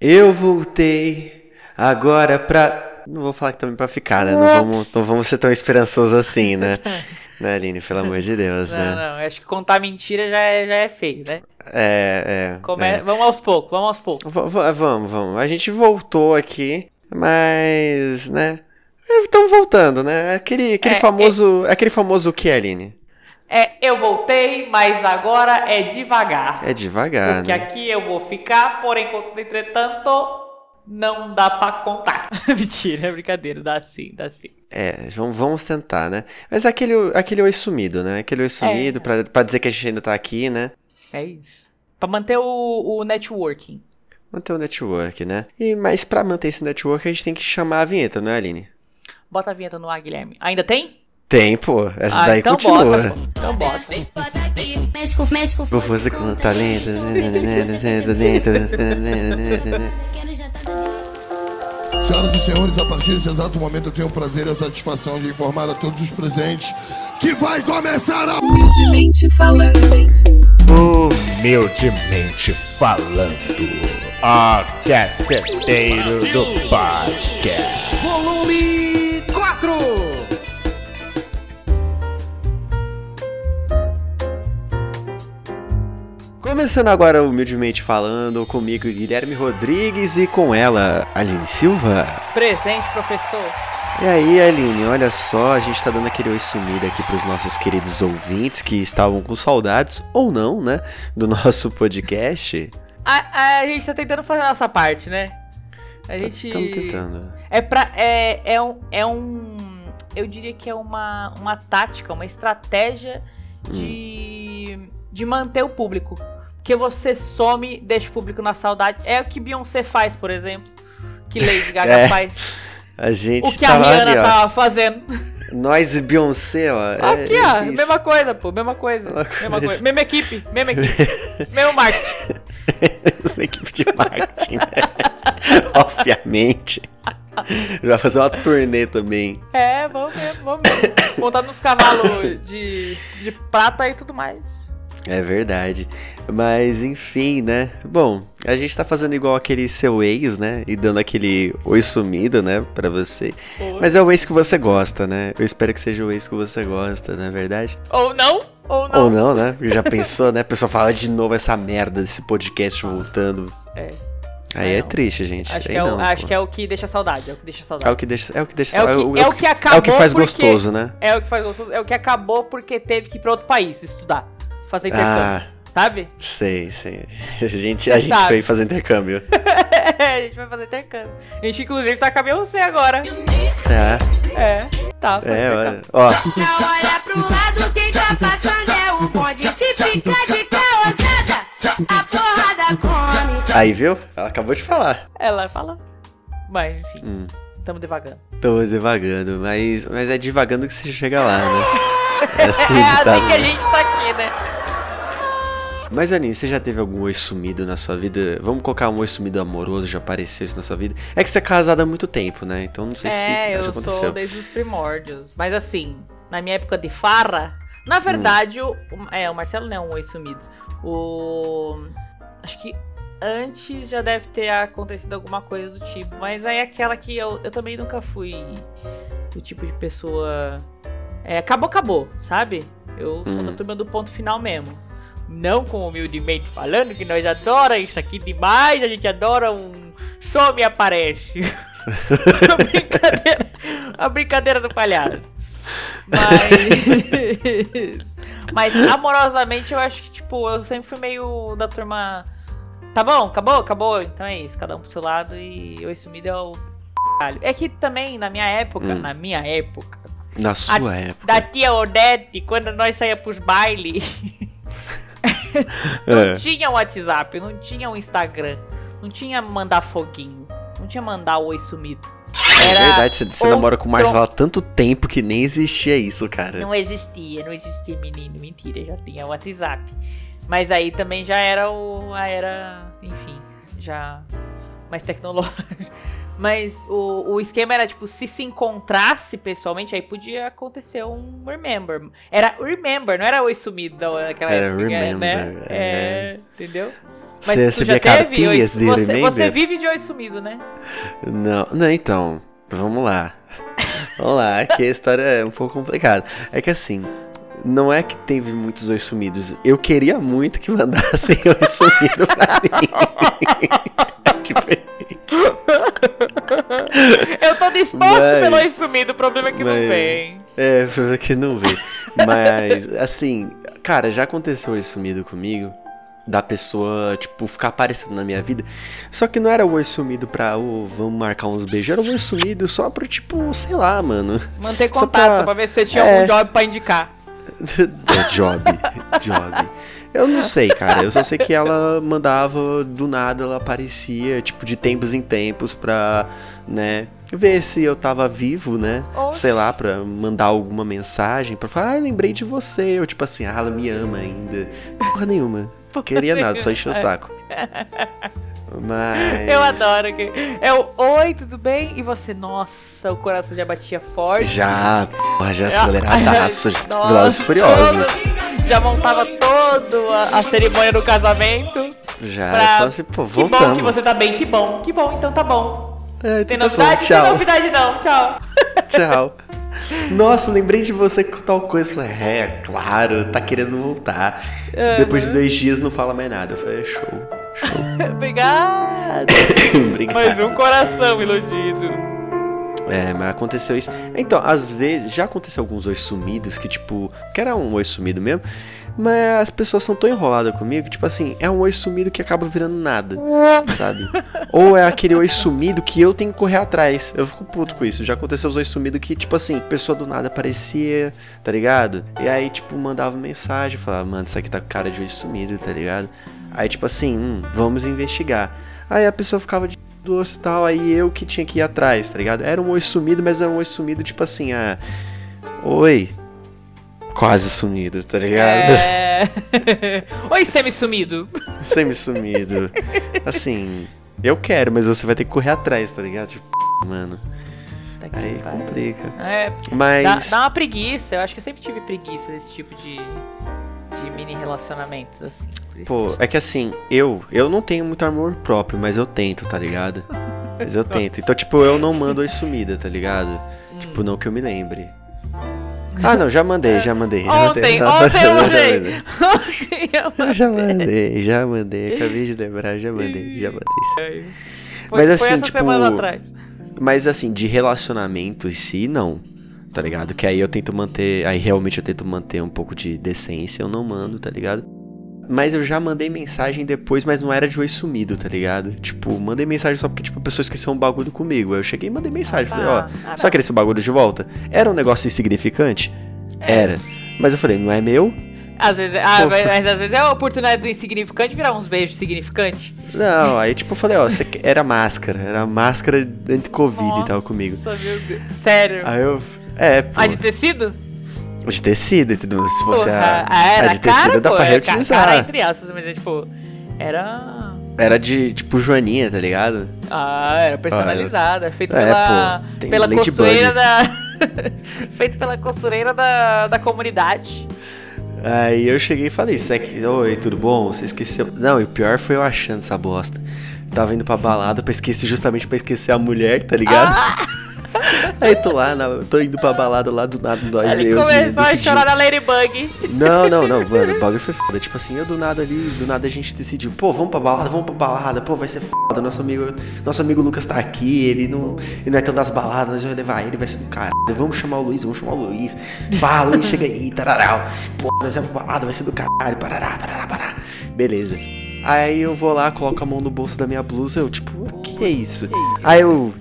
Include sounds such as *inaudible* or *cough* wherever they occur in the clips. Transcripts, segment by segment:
Eu voltei agora pra. Não vou falar que também pra ficar, né? Não vamos, não vamos ser tão esperançosos assim, né? *laughs* né, Aline? Pelo amor de Deus, Não, né? não, acho que contar mentira já é, já é feio, né? É, é. Come- é. Vamos aos poucos, vamos aos poucos. V- vamos, vamos. A gente voltou aqui, mas, né? Estamos voltando, né? Aquele, aquele É, famoso. Aquele famoso o que, Aline? É, eu voltei, mas agora é devagar. É devagar, Porque né? aqui eu vou ficar, porém, entretanto, não dá pra contar. *laughs* Mentira, é brincadeira, dá sim, dá sim. É, vamos, tentar, né? Mas aquele, aquele oi sumido, né? Aquele oi sumido pra, pra dizer que a gente ainda tá aqui, né? É isso. Pra manter o, o networking. Manter o network, né? E, mas pra manter esse network, a gente tem que chamar a vinheta, não é, Aline? Bota a vinheta no ar, Guilherme. Ainda tem? Tem, pô. Essa ah, daí então continua. bota, pô. Então bota. Mexe com, mexe com Vou fazer com talento. Senhoras e senhores, a partir desse exato momento eu tenho o prazer e a satisfação de informar a todos os presentes que vai começar a. Humildemente falando. Humildemente falando, aqueceteiro do podcast. Volume Começando agora, humildemente falando, comigo Guilherme Rodrigues e com ela, Aline Silva. Presente, professor. E aí, Aline, olha só, a gente tá dando aquele oi sumido aqui pros nossos queridos ouvintes que estavam com saudades, ou não, né, do *laughs* nosso podcast. A, a gente tá tentando fazer a nossa parte, né? A gente. Estamos tentando. É pra. É, é, um, é um. Eu diria que é uma, uma tática, uma estratégia de. de manter o público. Porque você some, deixa o público na saudade. É o que Beyoncé faz, por exemplo. Que Lady Gaga *laughs* É, faz. A gente O que a tava Rihanna ali, tava fazendo. Nós e Beyoncé, ó. *laughs* é Aqui, ó. isso. Mesma coisa, pô. Mesma coisa. Mesma coisa. coisa. Mesma equipe. Mesma equipe. *laughs* mesmo marketing. Essa equipe de marketing, né? Obviamente. Vai fazer uma turnê também. É, vamos mesmo, vamos mesmo. Montar nos cavalos de, de prata e tudo mais. É verdade. Mas enfim, né? Bom, a gente tá fazendo igual aquele seu ex, né? E dando aquele oi sumido, né? Pra você. Oi. Mas é o ex que você gosta, né? Eu espero que seja o ex que você gosta, não é verdade? Ou não, ou não. Ou não, né? Já pensou, né? A pessoa fala de novo essa merda desse podcast voltando. É. Aí É, é triste, gente. Acho, que é, o, não, acho que é o que deixa saudade. É o que deixa É saudade. o que deixa, é o que deixa, É o que- é o que é o acabou que faz porque- gostoso, né? É o que faz gostoso. É o que acabou porque teve que ir pra outro país estudar. Fazer intercâmbio. Ah, Sabe? sei, sei. *laughs* A gente, a gente foi fazer intercâmbio. *laughs* a gente vai fazer intercâmbio. A gente, inclusive, tá com a Beyoncé agora. É, É, tá. é, olha. Ó, Não olha pro lado, quem tá passando é o bonde. Se ficar de caosada, a porrada come. aí viu? Ela acabou de falar. Ela fala. Mas, enfim. Hum. Tamo devagando. Tô devagando, mas, mas é devagando que você chega lá, né? *laughs* É assim, É que tá, assim que a gente tá aqui, né? Mas Aninha, você já teve algum oi sumido na sua vida? Vamos colocar um oi sumido amoroso, já apareceu isso na sua vida? É que você é casada há muito tempo, né? Então não sei se É, já eu aconteceu. sou desde os primórdios. Mas assim, na minha época de farra, na Hum. verdade, o, é, o Marcelo não é um oi sumido. O. Acho que antes já deve ter acontecido alguma coisa do tipo. Mas aí é aquela que eu, eu também nunca fui o tipo de pessoa. É, acabou, acabou, sabe? Eu sou Hum. da turma do ponto final mesmo. Não com humildemente falando que nós adora isso aqui demais, a gente adora um só me aparece. *laughs* a brincadeira, a brincadeira do palhaço. Mas *laughs* mas amorosamente eu acho que tipo, eu sempre fui meio da turma Tá bom, acabou, acabou. Então é isso, cada um pro seu lado e oi sumido é o caralho. É que também na minha época, Hum. na minha época, Na sua a- época. da tia Odete, quando nós saía pros bailes, *laughs* não É. tinha um WhatsApp, não tinha um Instagram, não tinha mandar foguinho, não tinha mandar oi sumido. É Era verdade, você, você namora com o Marcelo há tanto tempo que nem existia isso, cara. Não existia, não existia menino, mentira, já tinha WhatsApp. Mas aí também já era o. a era, enfim, já mais tecnológico. *laughs* Mas o, o esquema era, tipo, se se encontrasse pessoalmente, aí podia acontecer um remember. Era remember, não era oi sumido daquela Era época, né? remember, É, entendeu? Mas Você tu já teve? oi, de você, remember? você vive de oi sumido, né? Não, não, então, vamos lá. *laughs* Vamos lá, aqui a história é um pouco complicada. É que assim, não é que teve muitos oi sumidos. Eu queria muito que mandassem *laughs* oi sumido pra mim. *laughs* tipo, Eu tô disposto Mas- pelo oi sumido, o problema é que não mas- vem. é, pra que não vê. Mas, *laughs* assim, cara, já aconteceu oi sumido comigo. Da pessoa, tipo, ficar aparecendo na minha vida. Só que não era o oi sumido pra, ô, vamos marcar uns beijos. Era o oi sumido só pra, tipo, sei lá, mano. Manter contato pra- pra ver se você tinha é. algum job pra indicar. É job, job. Eu não sei, cara. Eu só sei que ela mandava do nada, ela aparecia, tipo, de tempos em tempos pra, né, ver se eu tava vivo, né? Oxe. Sei lá, pra mandar alguma mensagem, pra falar, ah, lembrei de você. Eu, tipo assim, ah, ela me ama ainda. Porra nenhuma. Queria nada, só encher o saco. *laughs* Mas. Eu adoro que. É o oi, tudo bem? E você, nossa, o coração já batia forte. Já, porra, já aceleradaço. *laughs* Velozes Furiosos. Já montava toda a, a cerimônia do casamento. Já, Pra- eu falo assim, pô, Que bom que você tá bem, que bom. Que bom, então tá bom. É, Tem então tá bom, novidade? tchau. Tem novidade não, tchau. *laughs* Tchau. Nossa, lembrei de você com tal coisa. Falei, é, claro, tá querendo voltar. Depois de dois dias não fala mais nada. Eu falei, show, show. *laughs* Obrigado. *coughs* Obrigado. Mais um coração iludido. É, mas aconteceu isso. Então, às vezes, já aconteceu alguns oi sumidos que, tipo, que era um oi sumido mesmo. Mas as pessoas são tão enroladas comigo que, tipo assim, é um oi sumido que acaba virando nada, sabe? *laughs* Ou é aquele oi sumido que eu tenho que correr atrás. Eu fico puto com isso. Já aconteceu os oi sumidos que, tipo assim, pessoa do nada aparecia, tá ligado? E aí, tipo, mandava mensagem, falava, mano, isso aqui tá com cara de oi sumido, tá ligado? Aí, tipo assim, hum, vamos investigar. Aí a pessoa ficava de doce e tal, aí eu que tinha que ir atrás, tá ligado? Era um oi sumido, mas era um oi sumido, tipo assim, ah. Oi. Quase sumido, tá ligado? É... *laughs* Oi, semi-sumido. Semi-sumido. Assim, eu quero, mas você vai ter que correr atrás, tá ligado? Tipo, mano. Tá Aí complica. É, Mas. dá, dá uma preguiça. Eu acho que eu sempre tive preguiça desse tipo de, de mini relacionamentos, assim. Pô, é que assim, eu, eu não tenho muito amor próprio, mas eu tento, tá ligado? Mas eu tento. Então, tipo, eu não mando as sumidas, tá ligado? Tipo, não que eu me lembre. Ah, não, já mandei, já mandei. já Ontem, mandei. ontem eu Já mandei. mandei. *laughs* Ontem eu Eu já mandei, já mandei. Acabei de lembrar, já mandei, já mandei. mandei. Foi, Mas foi assim, essa tipo, semana atrás. Mas assim, de relacionamento em si, não. Tá ligado? Que aí eu tento manter. Aí realmente eu tento manter um pouco de decência, eu não mando, tá ligado? Mas eu já mandei mensagem depois, mas não era de oi sumido, tá ligado? Tipo, mandei mensagem só porque, tipo, a pessoa esqueceu um bagulho comigo. Aí eu cheguei e mandei mensagem. Ah, falei, tá. ó, Ah, só não. querer esse bagulho de volta? Era um negócio insignificante? É. Era. Mas eu falei, não é meu? Às vezes, ah, mas, mas às vezes é a oportunidade do insignificante virar uns beijos significantes. Não, aí tipo, eu falei, ó, você era máscara. Era máscara anti-Covid e tal comigo. Nossa, meu Deus. Sério. Aí eu. É, pô. Ah, de tecido? De tecido, entendeu? Se você. Porra, a, ah, era a de tecido cara, dá pô, pra reutilizar. Cara, entre aspas, mas é tipo... Era... Era de, tipo, Joaninha, tá ligado? Ah, era personalizada. Feito É, pela, pô, pela costureira da... *laughs* Feito pela costureira da, da comunidade. Aí eu cheguei e falei, Sec, oi, tudo bom? Você esqueceu. Não, e o pior foi eu achando essa bosta. Tava indo pra balada pra esquecer, justamente pra esquecer a mulher, tá ligado? *laughs* *laughs* Aí tô lá, na- tô indo pra balada lá do nada, nós Ele e meninos começou a chorar na Ladybug. Não, não, não, *laughs* mano, o bagulho foi foda. Tipo assim, eu do nada ali, do nada a gente decidiu, pô, vamos pra balada, vamos pra balada, pô, vai ser foda. Nosso amigo, nosso amigo Lucas tá aqui, ele não, ele não é tão das baladas, nós vamos levar ele, vai ser do caralho. Vamos chamar o Luiz, vamos chamar o Luiz. Pá, Luiz, chega aí, tararau. Pô, nós vamos pra balada, vai ser do caralho, parará, parará, parará. Beleza. Aí eu vou lá, coloco a mão no bolso da minha blusa, eu tipo, o que é isso? Aí eu,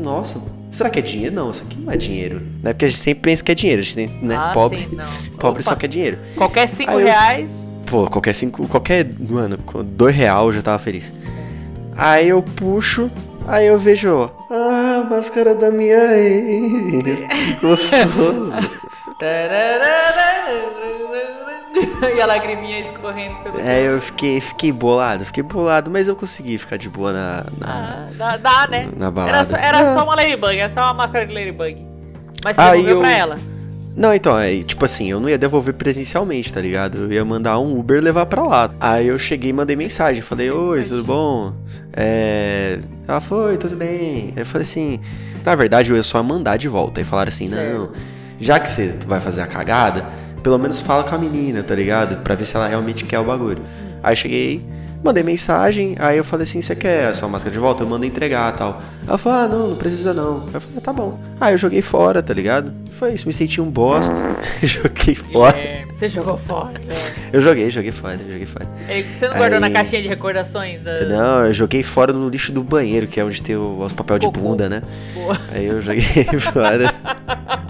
nossa, será que é dinheiro? Não, isso aqui não é dinheiro. Né? Porque a gente sempre pensa que é dinheiro, a gente né? Ah, pobre, sim, *laughs* pobre Opa. só quer dinheiro. Qualquer 5 Aí eu- reais... Pô, qualquer cinco, qualquer, mano, dois real eu já tava feliz. Aí eu puxo, aí eu vejo, ah, máscara da minha ex. *laughs* Gostoso. *laughs* *laughs* e a lagriminha escorrendo pelo é, eu fiquei, fiquei bolado, fiquei bolado, mas eu consegui ficar de boa na, na, Ah, dá, dá, né? na balada. Era, só, era Ah. só uma Ladybug, era só uma máscara de Ladybug. Mas você devolveu eu- pra ela. Não, então, aí, tipo assim, eu não ia devolver presencialmente, tá ligado? Eu ia mandar um Uber levar pra lá. Aí eu cheguei e mandei mensagem. Falei, oi, tudo bom? É. Ela foi, tudo bem. Aí eu falei assim. Na verdade, eu ia só mandar de volta. Aí falaram assim, não, já que você vai fazer a cagada, pelo menos fala com a menina, tá ligado? Pra ver se ela realmente quer o bagulho. Aí cheguei, mandei mensagem, aí eu falei assim, você quer a sua máscara de volta? Eu mando entregar tal. Ela falou, ah, não, não precisa não. Aí eu falei, ah, tá bom. Aí eu joguei fora, tá ligado? Foi isso, me senti um bosta. *laughs* joguei fora. É, você jogou fora. né? Eu joguei, joguei fora, joguei fora. É, Você não guardou Aí- na caixinha de recordações? Da... Não, eu joguei fora no lixo do banheiro, que é onde tem os papel de Cocô. bunda, né? Boa. Aí eu joguei *laughs* fora. *laughs*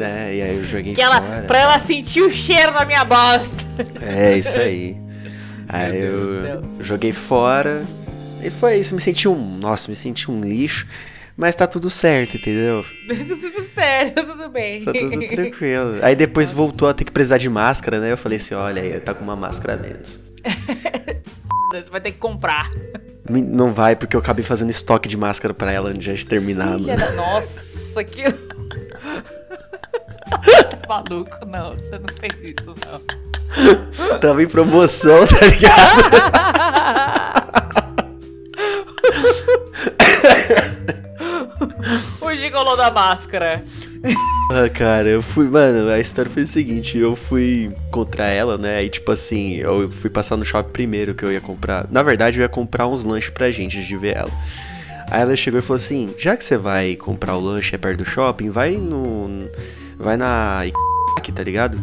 né? E aí eu joguei Que ela, fora. pra ela sentir o cheiro da minha bosta. É, isso aí. *laughs* Aí eu joguei fora. E foi isso, me senti um. Nossa, me senti um lixo. Mas tá tudo certo, entendeu? *laughs* tudo certo, tudo bem. Tá tudo *laughs* tranquilo. Aí depois voltou a ter que precisar de máscara, né? Eu falei assim: olha aí, tá com uma máscara a menos. Você vai ter que comprar. Não vai, porque eu acabei fazendo estoque de máscara pra ela antes de terminar. Nossa, que... Tá *laughs* maluco? Não, você não fez isso, não. Tava em promoção, tá ligado? O gigolô da máscara. Ah, cara, eu fui, mano, a história foi o seguinte, eu fui contra ela, né? Aí, tipo assim, eu fui passar no shopping primeiro que eu ia comprar. Na verdade, eu ia comprar uns lanches pra gente de ver ela. Aí ela chegou e falou assim: já que você vai comprar o lanche é perto do shopping, vai no. Vai na aqui, tá ligado?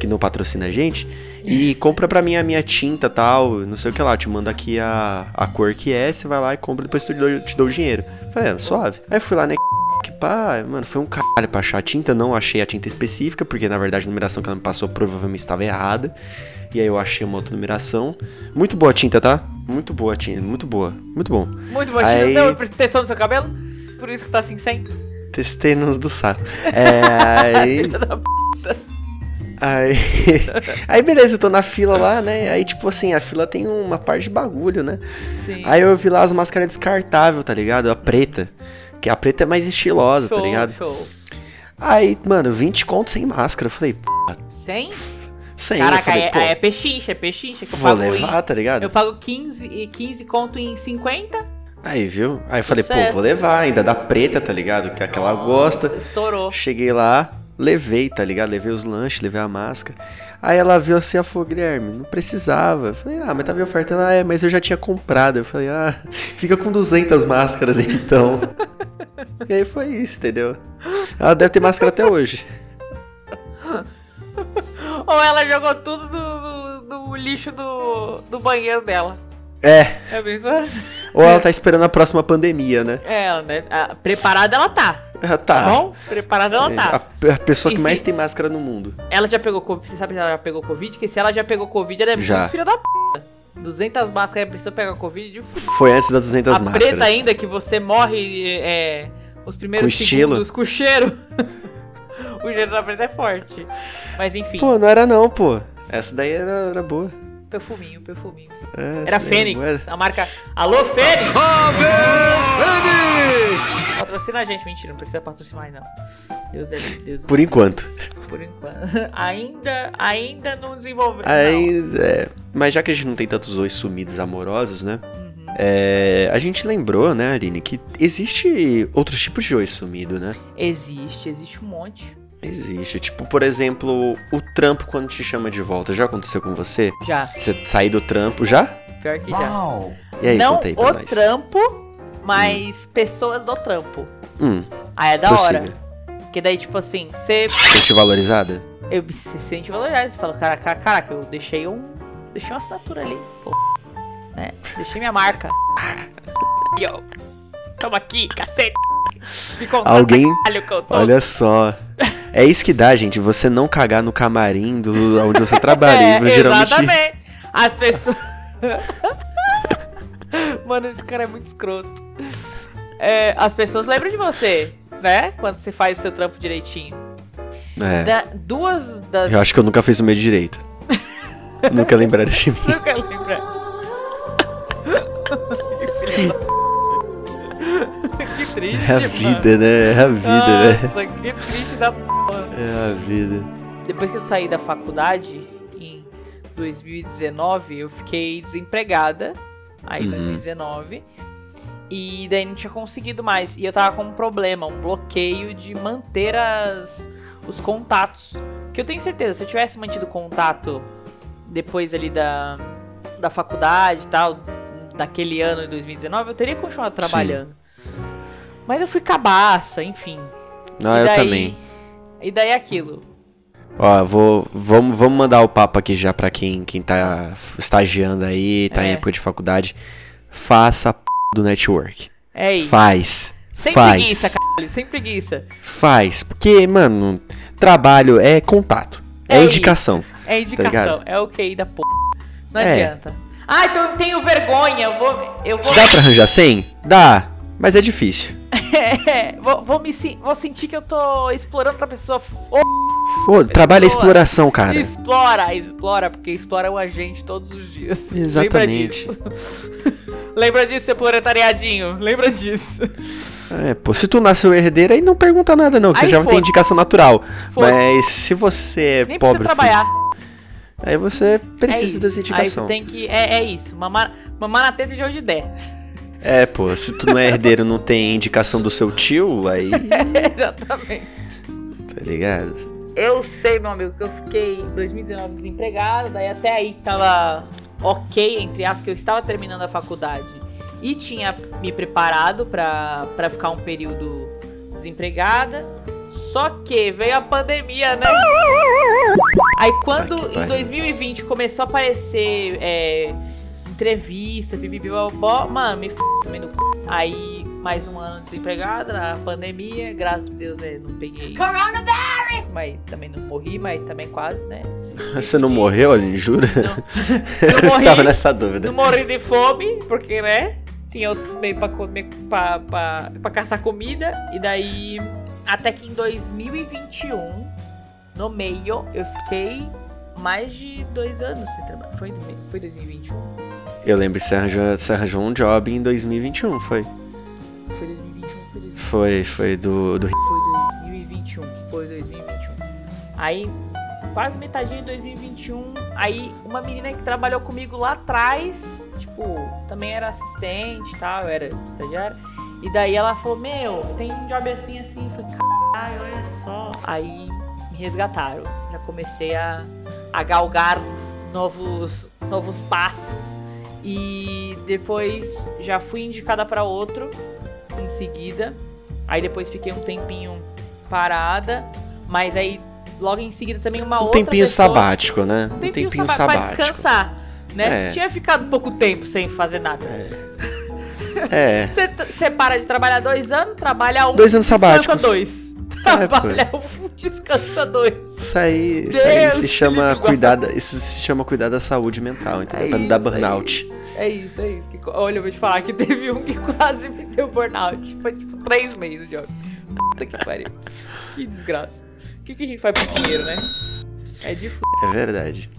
Que não patrocina a gente. E compra pra mim a minha tinta tal, não sei o que lá. Te mando aqui a, a cor que é, você vai lá e compra, depois te dou, te dou o dinheiro. Falei, é, suave. Aí fui lá na que pá, mano, foi um caralho pra achar a tinta. Não achei a tinta específica, porque na verdade a numeração que ela me passou provavelmente estava errada. E aí eu achei uma outra numeração. Muito boa a tinta, tá? Muito boa a tinta, muito boa. Muito bom. Muito bom. Aí- Você testou no seu cabelo? Por isso que tá assim sem? Testei no do saco. *laughs* É, aí. Aí, *laughs* aí beleza, eu tô na fila lá, né? Aí, tipo assim, a fila tem uma parte de bagulho, né? Sim. Aí eu vi lá as máscaras descartáveis, tá ligado? A preta. Que a preta é mais estilosa, show, tá ligado? show. Aí, mano, 20 conto sem máscara. Eu falei, Sem? sem. eu Caraca, falei, é, é pechincha, é pechincha. Que eu vou pago levar, em, tá ligado? Eu pago 15, e 15 conto em 50. Aí, viu? Aí eu falei, pô, Sucesso. vou levar, ainda da preta, tá ligado? Que é aquela gosta. Estourou. Cheguei lá, levei, tá ligado? Levei os lanches, levei a máscara. Aí ela viu assim, ela falou, Guilherme, não precisava. Eu falei, ah, mas tava em oferta. Ela, é, mas eu já tinha comprado. Eu falei, ah, *laughs* fica com 200 máscaras então. *laughs* e aí foi isso, entendeu? Ela deve ter máscara até hoje. *laughs* Ou ela jogou tudo do, do- do lixo do, do banheiro dela. É, É isso? ou ela tá esperando a próxima pandemia, né? É, né? Ah, preparada ela tá. Ah, Tá tá. bom? Preparada ela É, tá. a, a pessoa E que mais tem máscara no mundo. Ela já pegou Covid. Você sabe se ela já pegou Covid? Porque se ela já pegou Covid, ela é Já. muito filha da p. 200 máscaras, a pessoa pega Covid. uf. Foi antes das 200 a máscaras. preta ainda, que você morre é, os primeiros Com segundos com cheiro. *laughs* o cheiro da preta é forte. Mas enfim, Pô, não era não, pô. Essa daí era, era boa. Perfuminho, perfuminho. É, Era Fênix, era- a marca. Alô, Fênix! Fênix! Patrocina a gente, mentira, não precisa patrocinar mais, não. Deus é Deus. Por enquanto. Por enquanto. *laughs* ainda, ainda não desenvolveu. não. Aí, é, mas já que a gente não tem tantos oi sumidos amorosos, né? É, a gente lembrou, né, Aline, que existe outros tipos de oi sumido, né? Existe, existe um monte. Existe. Tipo, por exemplo, o trampo quando te chama de volta. Já aconteceu com você? Já, Você sair do trampo já? pior que já. E aí, não conta aí pra o nós. trampo, mas pessoas do trampo. Hum, Aí é da prossiga. hora. Porque daí, tipo assim, você Te valorizada? eu, se sente valorizado. Você fala, cara, cara, caraca, eu deixei um. Deixei uma assinatura ali, pô. Né? Deixei minha marca. *laughs* Yo. Toma aqui, cacete. Me Alguém- caralho, que eu tô. Olha só. *laughs* É isso que dá, gente. Você não cagar no camarim do onde você trabalha. *laughs* É, geralmente. exatamente. As pessoas. *laughs* Mano, esse cara é muito escroto. É, as pessoas lembram de você, né? Quando você faz o seu trampo direitinho. É. Da- duas das. Eu acho que eu nunca fiz o meu direito. *laughs* nunca lembraram de mim. Nunca lembra. que triste, É a mano. vida, né? É a vida, né? Nossa, que triste da porra. É a vida. Depois que eu saí da faculdade, em 2019, eu fiquei desempregada. Aí, em 2019. E daí não tinha conseguido mais. E eu tava com um problema, um bloqueio de manter as, os contatos. Que eu tenho certeza, se eu tivesse mantido contato depois ali da, da faculdade e tal, daquele ano de 2019, eu teria continuado trabalhando. Mas eu fui cabaça, enfim. Não, E eu daí- também. E daí é aquilo. Ó, vou, vamos, vamos mandar o papo aqui já pra quem, quem tá estagiando aí, tá em É. época de faculdade. Faça a p do network. É isso. Faz. Sem faz. preguiça, caralho, sem preguiça. Faz. Porque, mano, trabalho é contato. É, É indicação. É indicação, ligado? é o QI da porra. Não É. adianta. Ah, então eu tenho vergonha, eu vou. Eu vou. Dá pra arranjar 100? Dá. Mas é difícil. *laughs* É, vou, vou me vou sentir que eu tô explorando outra pessoa. Foda, é Explora. exploração, cara. Explora, explora, porque exploram a gente todos os dias. *laughs* Exatamente. Lembra disso? *laughs* Lembra disso, seu proletariadinho? Lembra disso? É, pô, se tu nasceu herdeiro, aí não pergunta nada, não, que você Aí já vai ter indicação natural. Foda. Mas se você é Nem pobre, precisa trabalhar. filho, aí você É precisa isso. dessa Aí indicação. você tem que. É, é isso. Mamar, mamar na teta de onde der. É, pô, se tu não é herdeiro e não tem indicação do seu tio, aí. *laughs* Exatamente. tá ligado? Eu sei, meu amigo, que eu fiquei em 2019 desempregado, daí até aí tava ok, entre aspas, que eu estava terminando a faculdade e tinha me preparado pra, pra ficar um período desempregada. Só que veio a pandemia, né? Aí quando em pariu. 2020 começou a aparecer é, entrevista, pipipi, bababó, mano, me f também no c... Aí mais um ano desempregada na pandemia, graças a Deus é, não peguei. Mas também não morri, mas também quase, né? *laughs* Você não morreu, Aline, jura? Não *laughs* morri. Tava nessa dúvida. Não morri de fome, porque, né? Tinha outros meios pra comer, pra, pra, pra caçar comida. E daí, até que em 2021, no meio, eu fiquei mais de dois anos sem trabalhar. Foi, foi 2021? Eu lembro que você arranjou, você arranjou um job em 2021, foi? Foi 2021, foi 2021. Foi, foi do, do Foi 2021. Foi 2021. Aí, quase metadinha de 2021. Aí, uma menina que trabalhou comigo lá atrás, tipo, também era assistente e tal, eu era estagiária. E daí ela falou: Meu, tem um job assim, assim. Eu falei: Caralho, olha só. Aí me resgataram. Já comecei a, a galgar novos, novos passos. E depois já fui indicada para outro em seguida. Aí depois fiquei um tempinho parada, mas aí logo em seguida também uma um outra tempinho pessoa, sabático, né? um tempinho, saba- pra descansar, né? É. Tinha ficado pouco tempo sem fazer nada. É. Você t- Você para de trabalhar dois anos, trabalha um, Dois anos descansa sabáticos. dois. É. Trabalha um, descansa dois. Isso aí, isso aí se chama cuidar, da- isso se chama cuidar da saúde mental, entendeu? pra não dar isso, burnout. É isso, é isso. Que olha, eu vou te falar que *laughs* teve um que quase me deu burnout. Foi tipo três meses de. Puta que pariu. Que desgraça. O que, que a gente faz pro dinheiro, né? É de f... É verdade.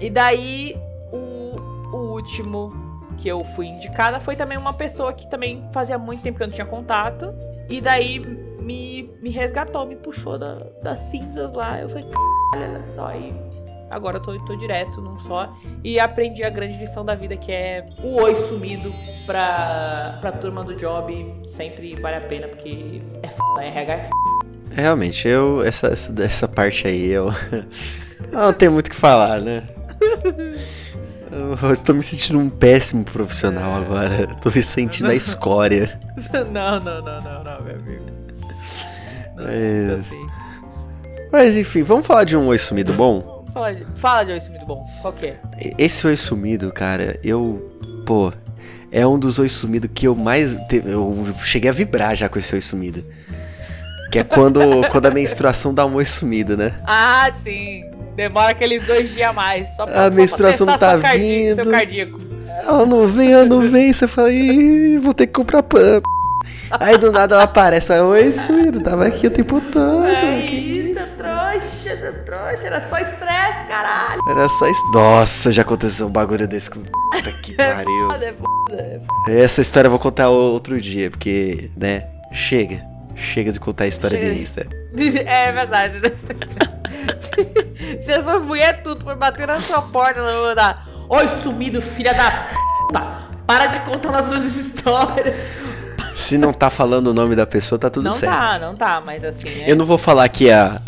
E daí, o, o último que eu fui indicada foi também uma pessoa que também fazia muito tempo que eu não tinha contato. E daí me, me resgatou, me puxou da- das cinzas lá. Eu falei, caralho, olha só. E agora eu tô, tô direto num só. E aprendi a grande lição da vida, que é o oi sumido pra, pra turma do job. Sempre vale a pena, porque é f... né? RH é f... Realmente, eu. Essa, essa, essa parte aí, eu. *laughs* não tenho muito o que falar, né? *laughs* Eu estou me sentindo um péssimo profissional agora. Estou me sentindo a escória. *laughs* não, não, não, não, não, meu amigo. Não É. assim. Mas enfim, vamos falar de um oi sumido bom? Fala de, fala de oi sumido bom. Qual que é? Esse oi sumido, cara, eu. Pô, é um dos oi sumido que eu mais. te- Eu cheguei a vibrar já com esse oi sumido. Que é quando, quando a menstruação dá um oi sumido, né? *laughs* Ah, sim. Demora aqueles dois dias a mais. Só pra, A menstruação não tá cardíaco, Seu vindo. cardíaco. Ela não vem, ela não vem. Você fala, Ih, vou ter que comprar pão. Aí do nada ela aparece, aí, oi sumido, tava aqui o tempo todo. É que isso, trouxa, essa trouxa. Era só estresse, caralho. Era só isso. Nossa, já aconteceu um bagulho desse com. Puta que *laughs* pariu. Foda, é foda. Essa história eu vou contar outro dia, porque, né? chega. Chega de contar a história Chega. de Insta. *laughs* É verdade, né? *laughs* Se essas mulheres tudo for bater na sua porta, ela vai mandar. Oi, sumido, filha da puta! Para de contar nossas *laughs* histórias. Se não tá falando o nome da pessoa, tá tudo não certo. tá, não tá, mas assim. É... Eu não vou falar que é a.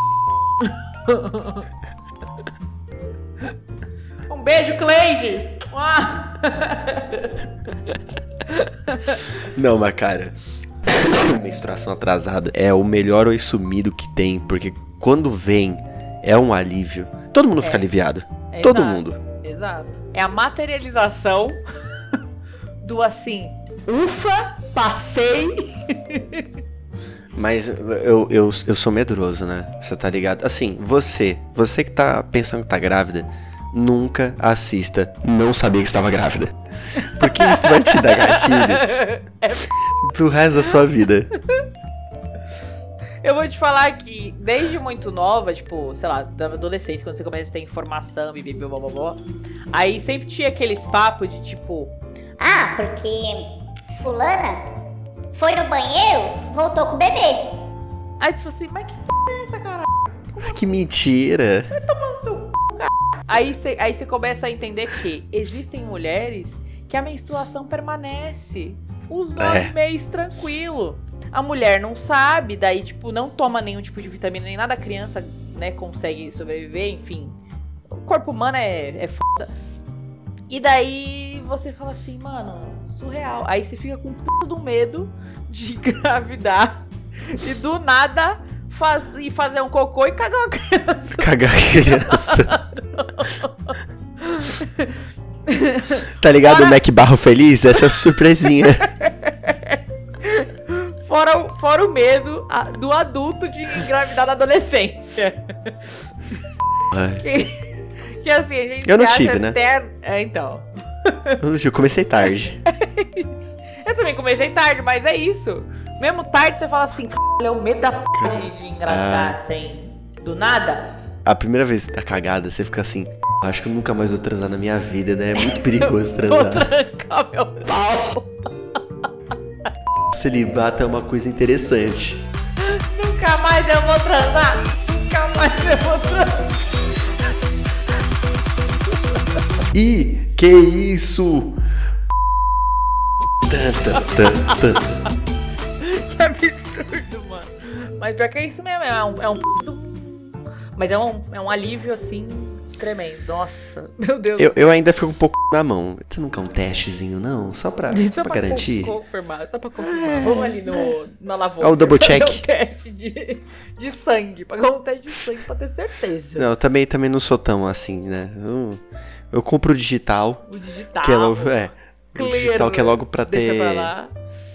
*laughs* Um beijo, Cleide! Ah! Não, mas cara. *coughs* menstruação atrasada é o melhor oi sumido que tem, porque quando vem é um alívio. Todo mundo fica aliviado. É Todo exato, mundo. Exato. É a materialização *laughs* do assim. Ufa, passei. Mas eu, eu, eu sou medroso, né? Você tá ligado? Assim, você, você que tá pensando que tá grávida, nunca assista Não Sabia Que Estava Grávida. Porque isso vai te dar gatilhos *laughs* pro resto da sua vida. Eu vou te falar que desde muito nova, tipo, sei lá, da adolescente, quando você começa a ter informação, bibi, blá, blá, blá, blá, aí sempre tinha aqueles papos de tipo, Ah, porque fulana foi no banheiro, voltou com o bebê. aí você fala assim, mas que p é essa, cara? Que mentira. Tomando seu c, cara. Aí você, aí você começa a entender que existem mulheres que a menstruação permanece os nove É. meses tranquilo. A mulher não sabe, daí, tipo, não toma nenhum tipo de vitamina nem nada, a criança, né, consegue sobreviver, enfim. O corpo humano é, é foda. E daí você fala assim, mano, surreal. Aí você fica com puta do medo de *laughs* engravidar e do nada faz, e fazer um cocô e cagar uma criança. Cagar a criança. *laughs* tá ligado o Mac Barro Feliz? Essa é a surpresinha. *laughs* Fora, o- fora o medo a- do adulto de engravidar na adolescência. Que, que assim, a gente Eu não tive, né? eterno- É, então. Eu comecei tarde. *laughs* Eu também comecei tarde, mas é isso. Mesmo tarde você fala assim, é o medo da p de, de engravidar Ah. sem. Do nada. A primeira vez da cagada, você fica assim. Acho que eu nunca mais vou transar na minha vida, né? É muito perigoso *laughs* Vou transar. trancar meu pau. Celibato é uma coisa interessante. Nunca mais eu vou transar. Nunca mais eu vou transar. Ih, que isso? Tan, tan, tan, tan. Que absurdo, mano. Mas pior que é isso mesmo, é um. É um mas é um, é um alívio assim tremendo. Nossa, *laughs* meu Deus. Eu, eu ainda fico um pouco na mão. Você não quer um testezinho, não? Só pra, *laughs* só pra garantir? con- confirmar, só pra confirmar. Vamos ali no, na lavoura. É o double *laughs* check. um teste de, de sangue. Pagar um teste de sangue pra ter certeza. Não, eu também, também não sou tão assim, né? Eu, eu compro o digital, O digital. que é logo. É, o clear, digital que é logo pra ter. Deixa pra lá.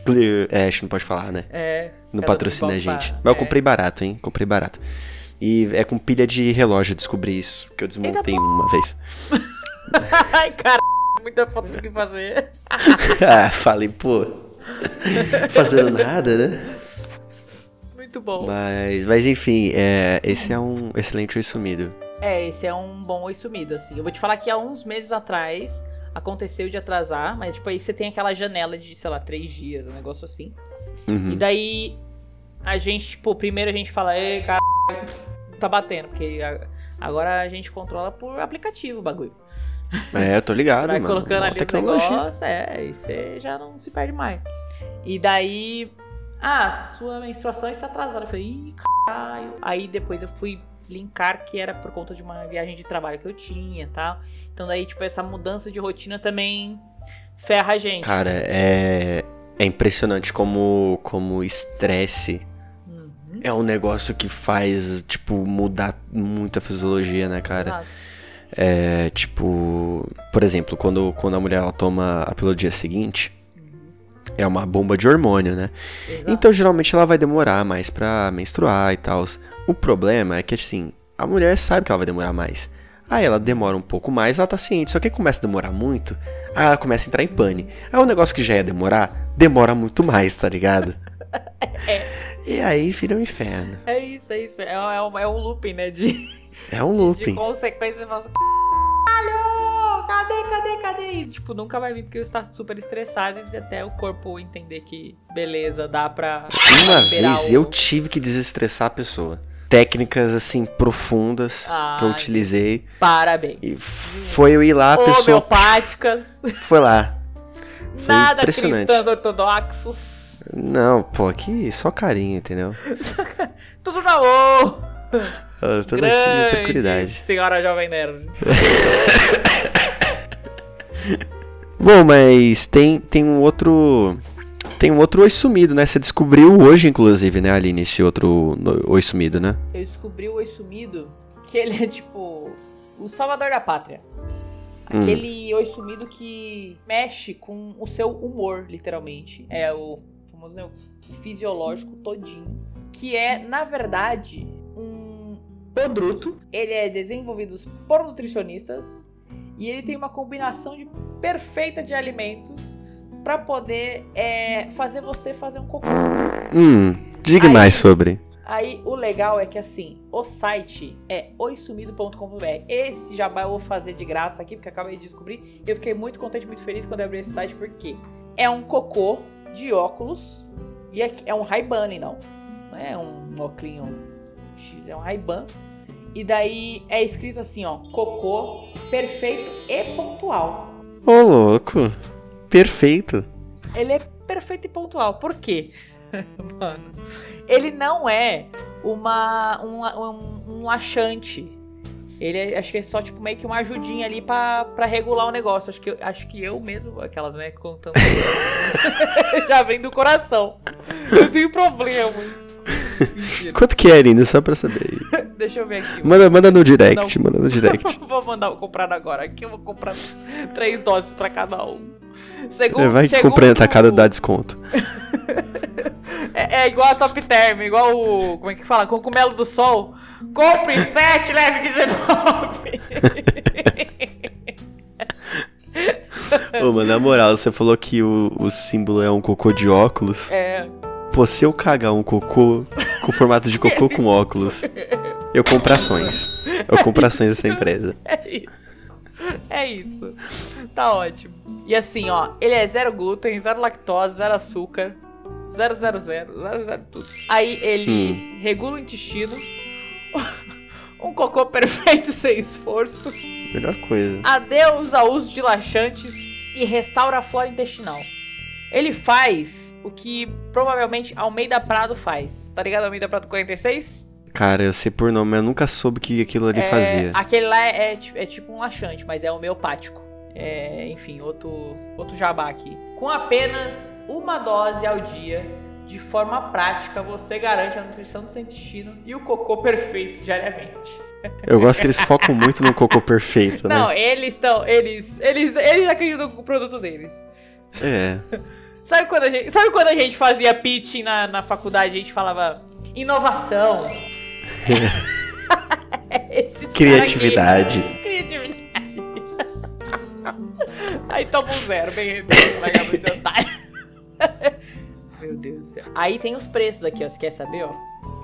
Clear. É, acho que não pode falar, né? É. Não patrocina a gente. pra- Mas eu é. comprei barato, hein? Comprei barato. E é com pilha de relógio, eu descobri isso. Que eu desmontei uma vez. *laughs* Ai, cara, muita foto do que fazer. *laughs* ah, falei, pô. Fazendo nada, né? Muito bom. Mas, mas enfim, é, esse é um excelente oi sumido. É, esse é um bom oi sumido, assim. Eu vou te falar que há uns meses atrás aconteceu de atrasar, mas tipo, aí você tem aquela janela de, sei lá, três dias, um negócio assim. Uhum. E daí a gente, tipo, primeiro a gente fala, ei, cara, *laughs* tá batendo, porque agora a gente controla por aplicativo o bagulho. É, eu tô ligado, *laughs* vai mano. colocando Mó ali os tecnologia. negócios, é, e você já não se perde mais. E daí, ah, sua menstruação está atrasada. Eu falei, ih, caralho. Aí depois eu fui linkar que era por conta de uma viagem de trabalho que eu tinha e tal. Então daí, tipo, essa mudança de rotina também ferra a gente. Cara, é, é impressionante como como o estresse. É um negócio que faz, tipo, mudar muito a fisiologia, né, cara? Ah, É, tipo, por exemplo, quando, quando a mulher ela toma a pílula do dia seguinte, é uma bomba de hormônio, né? exato. Então, geralmente, ela vai demorar mais pra menstruar e tal. O problema é que, assim, a mulher sabe que ela vai demorar mais. Aí ela demora um pouco mais, ela tá ciente. Só que aí começa a demorar muito, aí ela começa a entrar em pane. Aí o negócio que já ia demorar, demora muito mais, tá ligado? *laughs* E aí vira um inferno. É isso, é isso. É, é, um, é um looping, né? De, É um de looping. consequência. Você fala assim, caralho, cadê, cadê, cadê? E, tipo, nunca vai vir porque eu estou super estressado e até o corpo entender que, beleza, dá pra... Uma vez o- eu tive que desestressar a pessoa. Técnicas assim profundas Ah, que eu utilizei. Parabéns. E foi eu ir lá, a pessoa Homeopáticas, foi lá. Foi nada cristãs ortodoxos, Não, pô, aqui só carinho, entendeu? *laughs* tudo na boa. Eu tô daqui na Grande tranquilidade. senhora jovem nerd. *laughs* Bom, mas tem, tem um outro. Tem um outro oi sumido, né? Você descobriu hoje, inclusive, né, Aline? Esse outro oi sumido, né? Eu descobri o Oi Sumido, que ele é tipo o salvador da pátria. Hum. Aquele Oi Sumido que mexe com o seu humor, literalmente. É o famoso né, o fisiológico todinho. Que é, na verdade, um produto. Ele é desenvolvido por nutricionistas. E ele tem uma combinação de perfeita de alimentos para poder é, fazer você fazer um cocô. Hum, diga Aí- mais sobre. Aí o legal é que assim, o site é oisumido.com.br. Esse jabá eu vou fazer de graça aqui, porque acabei de descobrir. Eu fiquei muito contente, muito feliz quando eu abri esse site, porque é um cocô de óculos. E é, é um Ray-Ban, não. Não é um óculos X, é um Ray-Ban. E daí é escrito assim, ó, cocô perfeito e pontual. Ô, louco. Perfeito. Ele é perfeito e pontual. Por quê? *laughs* Mano, ele não é uma um, um, um laxante. Ele é, acho que é só tipo meio que uma ajudinha ali pra, pra regular o negócio. Acho que, eu- acho que eu mesmo, aquelas, né, contando. *laughs* já vem do coração. Eu tenho problemas. Mentira. Quanto que é, Aline? Só pra saber. *laughs* Deixa eu ver aqui. Manda, manda no direct, manda no direct. vou mandar comprar agora. Aqui eu vou comprar três doses pra cada um. Segundo, É, vai que segundo- comprando atacado dá desconto. É, é igual a Top Term, igual o. Como é que fala? Cogumelo do Sol. Compre 7, leve 19. Ô, mano, na moral, você falou que o, o símbolo é um cocô de óculos. É. Pô, se eu cagar um cocô com formato de cocô com óculos, eu compro ações. Eu compro ações dessa empresa. É isso. É isso. Tá ótimo. E assim, ó, ele é zero glúten, zero lactose, zero açúcar, zero, zero, zero, zero, zero tudo. Aí ele regula o intestino, *laughs* um cocô perfeito *laughs* sem esforço, Melhor coisa. adeus ao uso de laxantes e restaura a flora intestinal. Ele faz o que provavelmente Almeida Prado faz. Tá ligado Almeida Prado 46? Cara, eu sei por nome, mas eu nunca soube o que aquilo ali É, fazia. Aquele lá é, é é tipo um laxante, mas é homeopático. É, enfim, outro, outro jabá aqui. Com apenas uma dose ao dia, de forma prática, você garante a nutrição do seu intestino e o cocô perfeito diariamente. Eu gosto que eles focam muito no cocô perfeito, né? Não, eles estão. Eles, eles, eles acreditam no produto deles. É. *laughs* Sabe quando a gente, sabe quando a gente fazia pitching na, na faculdade, a gente falava inovação? Aqui. *laughs* Criatividade. *laughs* Criatividade. *laughs* Aí toma um zero, bem vagabundo esse otário. *laughs* Meu Deus do céu. Aí tem os preços aqui, ó. Você quer saber, ó?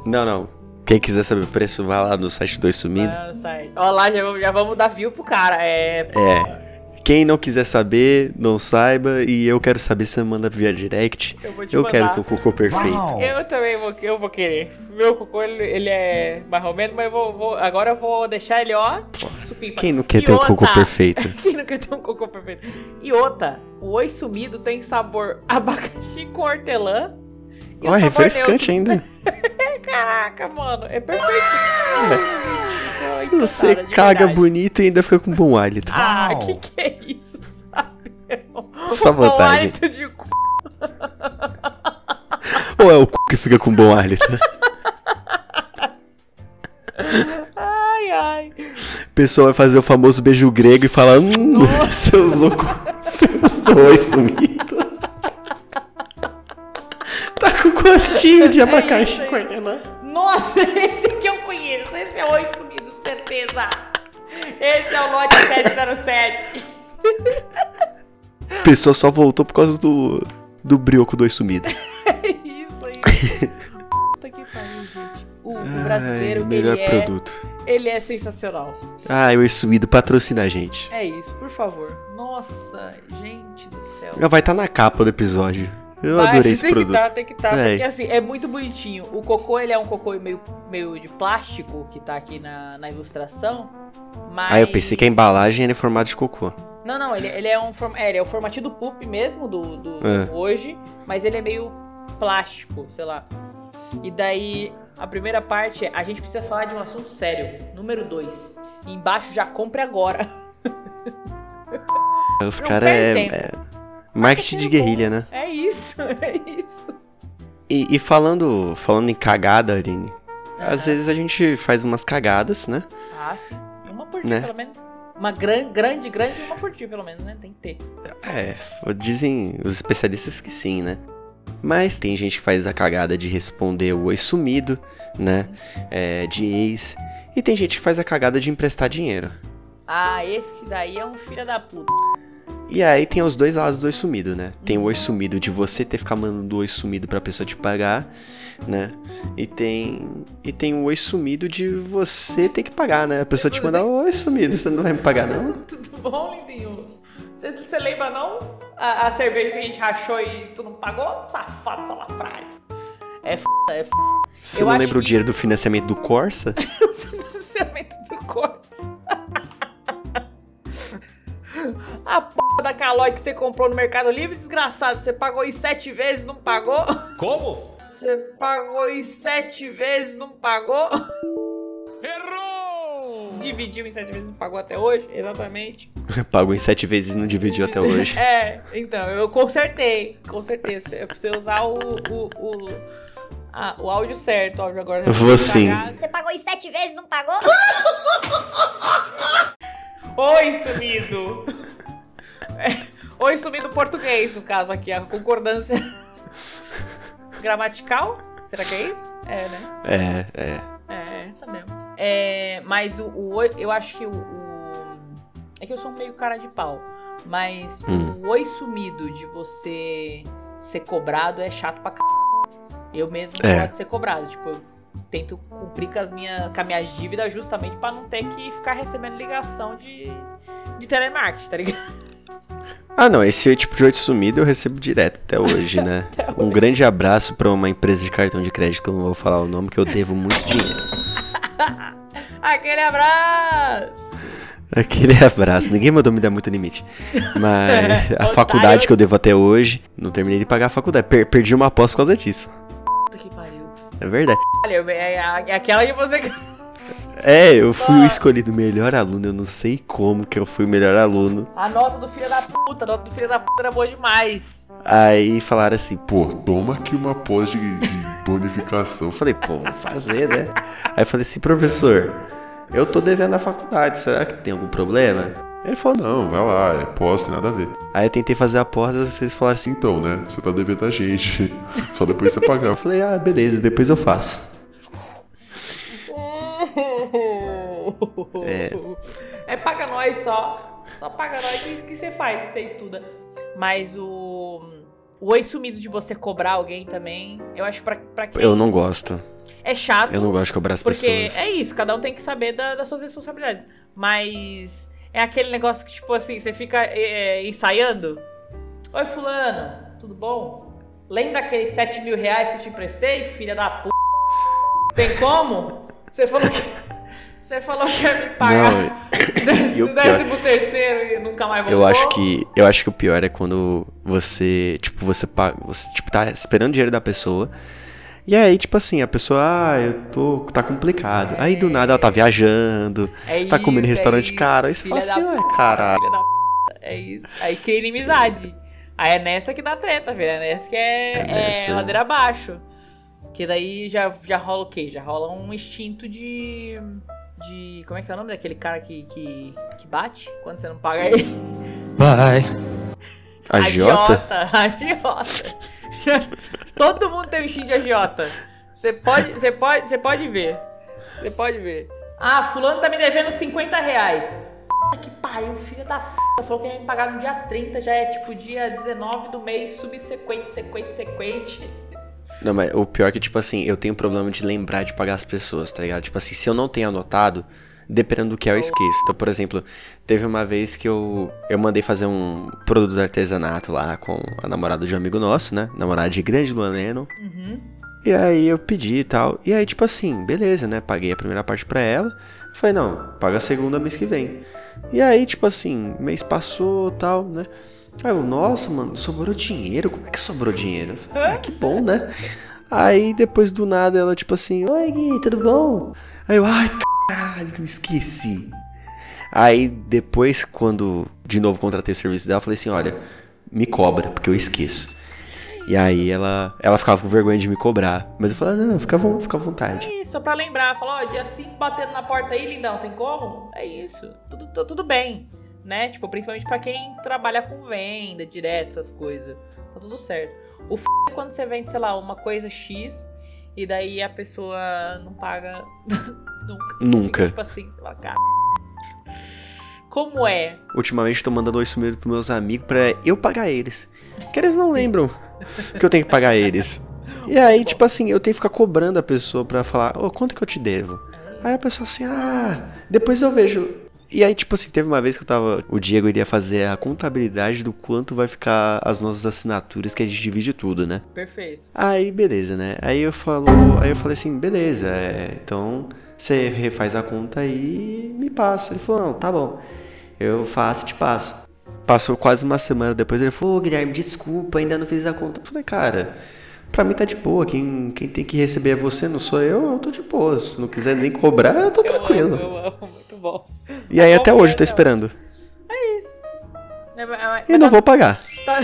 Não, não. Quem quiser saber o preço, vai lá no site do Sumido. Ah, sai. Ó lá, já, vamos- já vamos dar view pro cara. É. É. Quem não quiser saber, não saiba. E eu quero saber, você manda via direct. Eu vou te Eu mandar. quero teu cocô perfeito. Eu também vou, eu vou querer. Meu cocô, ele, ele é mais ou menos, mas eu vou, vou- agora eu vou deixar ele, ó, supimpa. Quem não quer E ter um cocô perfeito? *laughs* Quem não quer ter um cocô perfeito? E outra, o oi sumido tem sabor *laughs* abacaxi com hortelã. e o Ó, sabor refrescante neutro. ainda. *laughs* Caraca, mano, é perfeito. Nossa, gente, tô Você caga verdade. bonito e ainda fica com bom hálito. Ah, que que é isso, sabe? Só bom vantagem. hálito de cu. Ou é o c... que fica com bom hálito? Ai, ai. A pessoa vai fazer o famoso beijo grego e fala: Hum, você usou, co- você usou oi sumido. Tá com gostinho de abacaxi É é o lote 707. A *laughs* pessoa só voltou por causa do, do brioco do oi sumido. É *laughs* isso aí. *laughs* Puta que pariu, gente. O, o brasileiro, Ai, melhor ele, é, produto. ele é sensacional. Ah, o Sumido patrocina a gente. É isso, por favor. Nossa, gente do céu. Vai estar na capa do episódio. Eu Vai, adorei esse tem produto. Que tá, tem que estar, É. porque assim, é muito bonitinho. O cocô, ele é um cocô meio, meio de plástico, que tá aqui na, na ilustração. Mas... Ah, eu pensei que a embalagem era em formato de cocô. Não, não, ele, ele é um form... é, ele é o formatinho do poop mesmo, do, do É. hoje, mas ele é meio plástico, sei lá. E daí, a primeira parte é, a gente precisa falar de um assunto sério. Número 2. Embaixo já compre agora. *laughs* Os caras é marketing de guerrilha, né? É isso, *laughs* é isso. E, e falando, falando em cagada, Aline, às vezes a gente faz umas cagadas, né? Ah, sim. Uma por dia, Né? pelo menos. Uma gran, grande, grande, uma por dia, pelo menos, né? Tem que ter. É, dizem os especialistas que sim, né? Mas tem gente que faz a cagada de responder o oi sumido, né? É, de ex. E tem gente que faz a cagada de emprestar dinheiro. Ah, esse daí é um filho da puta. E aí tem os dois lados do oi sumido, né? Tem o oi sumido de você ter que ficar mandando oi sumido pra pessoa te pagar, né? E tem e tem o oi sumido de você ter que pagar, né? A pessoa te manda oi sumido, você não vai me pagar não? *laughs* Tudo bom, lindinho? Você, você lembra não? A, a cerveja que a gente rachou e tu não pagou? Safado, salafrário. É f, é f. Você Eu não lembra o que- dinheiro do financiamento do Corsa? *laughs* financiamento do Corsa. A p da Calói que você comprou no Mercado Livre, desgraçado. Você pagou em sete vezes, não pagou? Como? Você pagou em sete vezes, não pagou? Errou! Dividiu em sete vezes, não pagou até hoje? Exatamente. *laughs* Pagou em sete vezes e não dividiu até hoje. *laughs* É, então, eu consertei. Consertei. Eu preciso usar o. o, o, ah, o áudio certo, o áudio agora. Vou sim. Você pagou em sete vezes e não pagou? *laughs* Oi, sumido! É, Oi, sumido português, no caso aqui, a concordância *laughs* gramatical? Será que é isso? É, né? É, é. É, essa mesmo. É, mas o, o oi, eu acho que o, o- É que eu sou meio cara de pau. Mas Hum. o oi sumido de você ser cobrado é chato pra c. Eu mesmo É. gosto de ser cobrado. Tipo, eu tento cumprir com as minhas, com as minhas dívidas justamente pra não ter que ficar recebendo ligação de, de telemarketing, tá ligado? Ah, não, esse tipo de oi sumido eu recebo direto até hoje, né? *laughs* Um grande abraço pra uma empresa de cartão de crédito que eu não vou falar o nome, que eu devo muito dinheiro. *laughs* Aquele abraço! Aquele abraço, ninguém mandou me dar muito limite. Mas *laughs* a faculdade que eu devo até hoje, não terminei de pagar a faculdade. Per- perdi uma pós por causa disso. É verdade. Olha, é, é aquela que você. *laughs* É, eu fui o escolhido melhor aluno, eu não sei como que eu fui o melhor aluno. A nota do filho da puta, a nota do filho da puta era boa demais. Aí falaram assim, pô, Toma aqui uma pós de, de *laughs* bonificação. Eu falei, pô, vou fazer, né? Aí eu falei assim, professor, eu tô devendo a faculdade, será que tem algum problema? Ele falou, não. Vai lá, é pós, tem nada a ver. Aí eu tentei fazer a porta, vocês falaram assim, Então, né? Você tá devendo a gente. *laughs* Só depois você pagar. eu falei, ah, beleza, depois eu faço. *laughs* É. paga nós só. Só paga nós que que você faz, você estuda. Mas o. O oi sumido de você cobrar alguém também, eu acho pra, pra quem Eu não gosto. é chato. Eu não gosto de cobrar as Porque pessoas. é isso, cada um tem que saber da- das suas responsabilidades. Mas é aquele negócio que, tipo assim, você fica é, ensaiando. Oi, fulano, tudo bom? Lembra aqueles 7 mil reais que eu te emprestei, filha da p. Tem como? Você falou que. *laughs* Você falou que ia me pagar *laughs* e o no pior- décimo terceiro e nunca mais voltou. Eu acho que eu acho que o pior é quando você, tipo, você paga, você tipo tá esperando dinheiro da pessoa. E aí, tipo assim, a pessoa, ah, eu tô tá complicado. Aí do nada ela tá viajando, É tá comendo em isso, é restaurante isso, caro, aí você fala assim, ué, caralho. Filha da p. É isso. Aí cria inimizade. Aí é nessa que dá treta, velho. É nessa que é, É é nessa. ladeira abaixo. Que daí já, já rola o quê? Já rola um instinto de. De. Como é que é o nome daquele cara que, que, que bate quando você não paga ele? *laughs* Agiota? Agiota. *laughs* *laughs* Todo mundo tem um instinto de agiota. Você pode, você pode, você pode ver. Você pode ver. Ah, fulano tá me devendo 50 reais. Puta que pariu, filho da p. Falou que ia me pagar no dia 30, já é tipo dia 19 do mês subsequente, sequente, sequente. Não, mas o pior é que, tipo assim, eu tenho problema de lembrar de pagar as pessoas, tá ligado? Tipo assim, se eu não tenho anotado, dependendo do que é, eu esqueço. Então, por exemplo, teve uma vez que eu, eu mandei fazer um produto de artesanato lá com a namorada de um amigo nosso, né? Namorada de grande Luan Lennon. E aí eu pedi e tal. E aí, tipo assim, beleza, né? Paguei a primeira parte pra ela. Falei, não, paga a segunda mês que vem. E aí, tipo assim, mês passou tal, né? Aí eu, nossa, mano, sobrou dinheiro? Como é que sobrou dinheiro? Eu falei, ah, que bom, né? Aí depois do nada ela, tipo assim, oi Gui, tudo bom? Aí eu, ai, caralho, esqueci. Aí depois, quando de novo contratei o serviço dela, falei assim, olha, me cobra, porque eu esqueço. E aí ela, ela ficava com vergonha de me cobrar. Mas eu falei, não, fica, fica à vontade. É isso, só pra lembrar. Falou, ó, dia 5 batendo na porta aí, lindão, tem como? É isso. Tudo, tu- tudo bem, né? Tipo, principalmente pra quem trabalha com venda, direto, essas coisas. Tá tudo certo. O f é quando você vende, sei lá, uma coisa X e daí a pessoa não paga *laughs* nunca. Nunca. Fica, tipo assim, fala, cara. Como é? Ultimamente tô mandando oi sumido pros meus amigos pra eu pagar eles. Que eles não lembram que eu tenho que pagar eles. E *laughs* aí, tipo assim, eu tenho que ficar cobrando a pessoa pra falar, ô, quanto que eu te devo? Aí a pessoa assim, ah, depois eu vejo. E aí, tipo assim, teve uma vez que eu tava. O Diego iria fazer a contabilidade do quanto vai ficar as nossas assinaturas, que a gente divide tudo, né? Perfeito. Aí, beleza, né? Aí eu falo, aí eu falei assim, beleza, é, então você refaz a conta aí e me passa. Ele falou, não, tá bom. Eu faço e te passo. Passou quase uma semana depois, ele falou, ô Guilherme, desculpa, ainda não fiz a conta. Eu falei, cara, pra mim tá de boa, quem, quem tem que receber é você, não sou eu, eu tô de boa. Se não quiser nem cobrar, eu tô Eu tranquilo. amo, eu amo, muito bom. E aí Tá até hoje eu tô então. esperando. É, mas- mas E não tá- vou pagar. tá-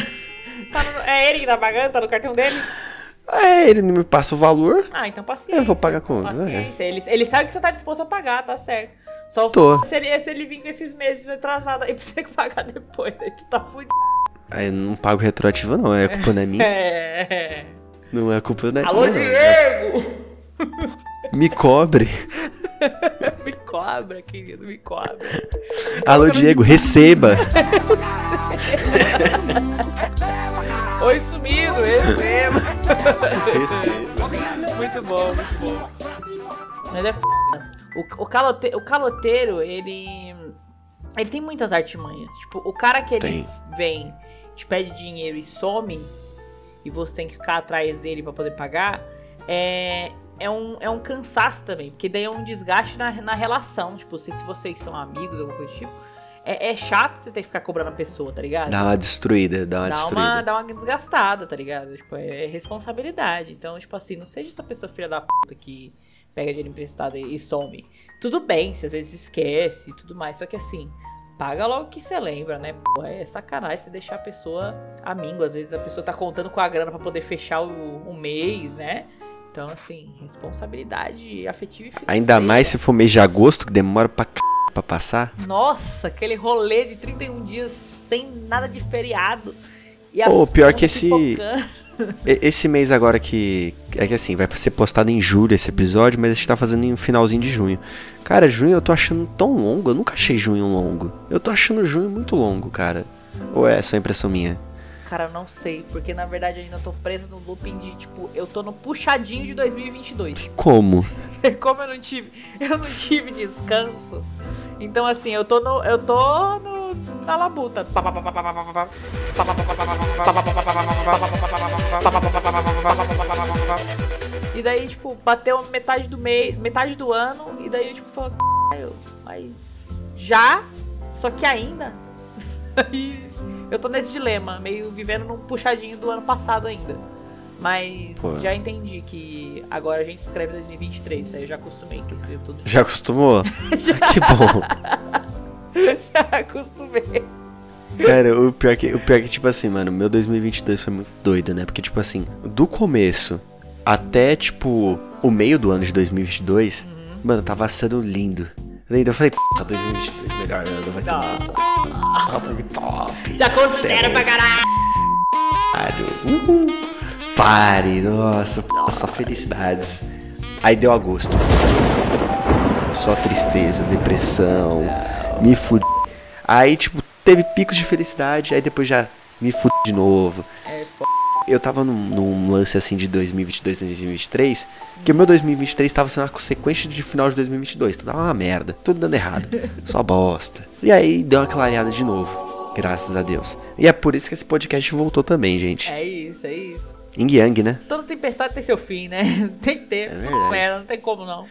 tá no- é ele que tá pagando? Tá no cartão dele? É, ele não me passa o valor. Ah, então paciência. Eu vou pagar como? Paciência. Ele, ele sabe que você tá disposto a pagar, tá certo. Só Tô. Se, ele, se ele vir com esses meses atrasados aí pra você *laughs* pagar depois, aí tu tá fudido. Aí eu não pago retroativo, não. É culpa não é minha. *laughs* É. Não é culpa é Alô. Diego! *laughs* Me cobre. *laughs* Me cobra, querido, me cobra. Alô, Diego, receba. *laughs* Oi, sumido, receba. muito bom, muito bom. Mas é f... o, o, calote, o caloteiro, ele. Ele tem muitas artimanhas. Tipo, o cara que ele Tem. vem, te pede dinheiro e some, e você tem que ficar atrás dele pra poder pagar, é. É um, é um cansaço também, porque daí é um desgaste na, na relação. Tipo, se, se vocês são amigos, alguma coisa do tipo. É, é chato você ter que ficar cobrando a pessoa, tá ligado? Dá uma destruída, dá uma dá destruída. uma, dá uma desgastada, tá ligado? Tipo, é responsabilidade. Então, tipo assim, não seja essa pessoa filha da puta que pega dinheiro emprestado e, e some. Tudo bem, se às vezes esquece e tudo mais, só que assim, paga logo que você lembra, né? Pô, é sacanagem você deixar a pessoa amigo. Às vezes a pessoa tá contando com a grana pra poder fechar o, o mês, né? Então, assim, responsabilidade afetiva e financeira. Ainda mais se for mês de agosto, que demora pra c... pra passar. Nossa, aquele rolê de 31 dias sem nada de feriado. E Pô, pior que esse- pipocando. *laughs* Esse mês agora que. É que assim, vai ser postado em julho esse episódio, mas a gente tá fazendo em um finalzinho de junho. Cara, junho eu tô achando tão longo. Eu nunca achei junho longo. Eu tô achando junho muito longo, cara. Ou é só impressão minha? Cara, eu não sei, porque na verdade eu ainda tô presa no looping de tipo, eu tô no puxadinho de 2022. *laughs* Como? *laughs* Como eu não tive, eu não tive descanso. Então assim, eu tô no, eu tô no na labuta. E daí, tipo, bateu metade do mês, metade do ano, e daí eu tipo falo, "Caralho, mas já? Só que ainda? *laughs* Aí eu tô nesse dilema, meio vivendo num puxadinho do ano passado ainda. Mas Pô. já entendi que agora a gente escreve 2023, aí eu já acostumei que eu escrevo tudo. Já acostumou? *laughs* Ah, que bom. *laughs* Já acostumei. Cara, o pior, que, o pior que, tipo assim, mano, meu 2022 foi muito doido, né? Porque, tipo assim, do começo até, tipo, o meio do ano de 2022, Uhum. mano, tava sendo lindo. Lindo. Eu falei, p 2022, melhor ano, vai ter foi top. Já considera pra caralho. Uhul. Pare, nossa, só felicidades. Aí deu agosto. Só tristeza, depressão, me fudi. Aí, tipo, teve picos de felicidade, aí depois já me fudi de novo. É, f... eu tava num, num lance assim de 2022 e 2023, que o meu 2023 tava sendo a consequência de final de 2022. Tudo dava uma merda, tudo dando errado, *laughs* só bosta. E aí deu uma clareada de novo, graças a Deus. E é por isso que esse podcast voltou também, gente. É isso, é isso. Yin Yang, né? Toda tempestade tem seu fim, né? *laughs* Tem que ter. É verdade. É, não tem como não.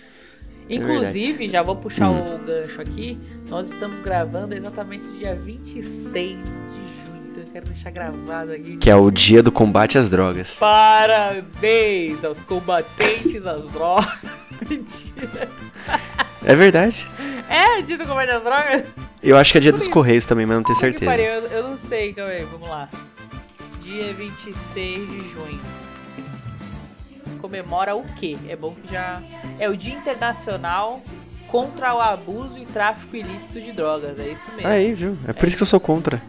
Inclusive, já vou puxar o gancho aqui. Nós estamos gravando exatamente dia 26 de junho. Então eu quero deixar gravado aqui. Que é o dia do combate às drogas. Parabéns aos combatentes às drogas. Mentira. *laughs* É verdade. É, dia do combate às drogas? Eu acho que é dia dos Correios também, mas não tenho certeza. pariu, eu, eu não sei, calma aí, vamos lá. Dia 26 de junho. Comemora o quê? É bom que já. É o Dia Internacional contra o Abuso e Tráfico Ilícito de Drogas, é isso mesmo. Aí, viu? É por isso que eu sou contra.